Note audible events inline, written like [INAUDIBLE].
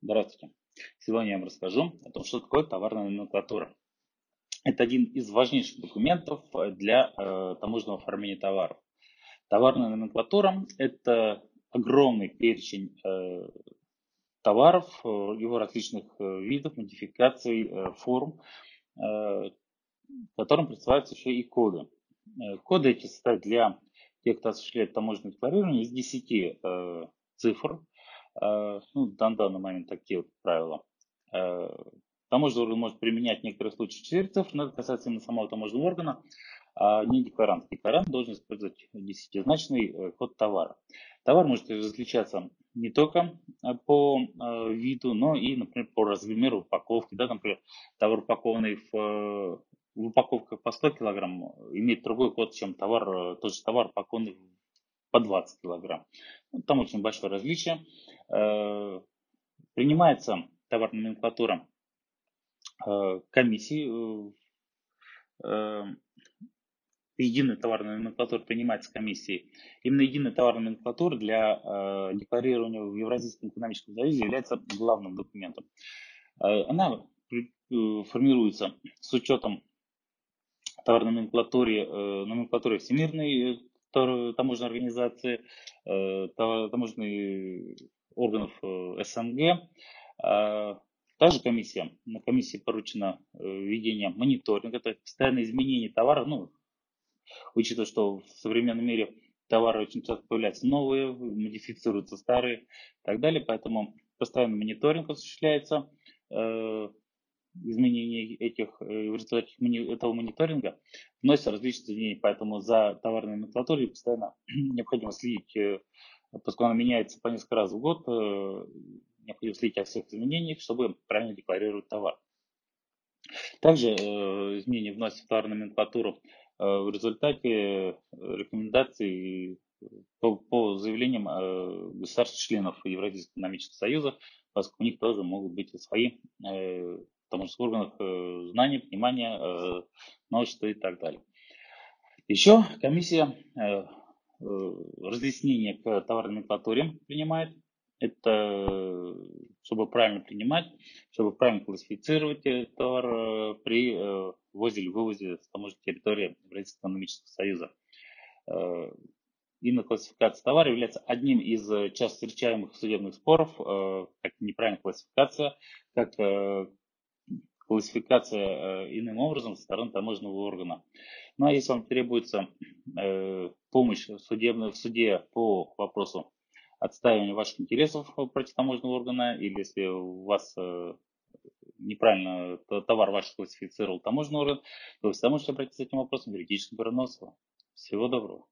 Здравствуйте. Сегодня я вам расскажу о том, что такое товарная номенклатура. Это один из важнейших документов для э, таможенного оформления товаров. Товарная номенклатура – это огромный перечень э, товаров, э, его различных э, видов, модификаций, э, форм, э, которым представляются еще и коды. Э, коды эти состоят для тех, кто осуществляет таможенное декларирование, из 10 э, цифр – ну, на данный момент такие вот правила. Э, таможенный орган может применять в некоторых случаях 4 цифры, но это касается именно самого таможенного органа, а не декларант. Декларант должен использовать десятизначный э, код товара. Товар может различаться не только по виду, но и, например, по размеру упаковки. Да, например, товар, упакованный в, в упаковках по 100 килограмм, имеет другой код, чем товар, тот же товар, упакованный по 20 килограмм. Ну, там очень большое различие. Э, принимается товарная номенклатура э, комиссии. Э, единая товарная номенклатура принимается комиссией. Именно единая товарная номенклатура для декларирования в Евразийском экономическом союзе является главным документом. Она формируется с учетом товарной номенклатуры, номенклатуры Всемирной таможенной организации, таможенной органов э, СНГ. А, также комиссия, на комиссии поручено э, введение мониторинга, это постоянное изменение товара, ну, учитывая, что в современном мире товары очень часто появляются новые, модифицируются старые и так далее, поэтому постоянный мониторинг осуществляется, э, изменения этих, в результате этого мониторинга. Вносятся различные изменения, поэтому за товарной номенклатурой постоянно [CLEARS THROAT] необходимо следить поскольку она меняется по несколько раз в год, э, необходимо следить о всех изменениях, чтобы правильно декларировать товар. Также э, изменения вносят в товарную номенклатуру э, в результате рекомендаций по, по заявлениям государств-членов Евразийского экономического союза, поскольку у них тоже могут быть свои в таможенных органах знания, понимания, новшества и так далее. Еще комиссия разъяснение к товарной номенклатуре принимает. Это чтобы правильно принимать, чтобы правильно классифицировать товар э, при э, ввозе или вывозе с таможенной территории Евразийского экономического союза. Именно классификация товара является одним из часто встречаемых судебных споров, как неправильная классификация, как классификация иным образом со стороны таможенного органа. Ну а если вам требуется э, помощь судебного, в суде по вопросу отстаивания ваших интересов против таможенного органа, или если у вас э, неправильно товар ваш классифицировал таможенный орган, то вы всегда можете обратиться с этим вопросом в юридическое. Всего доброго.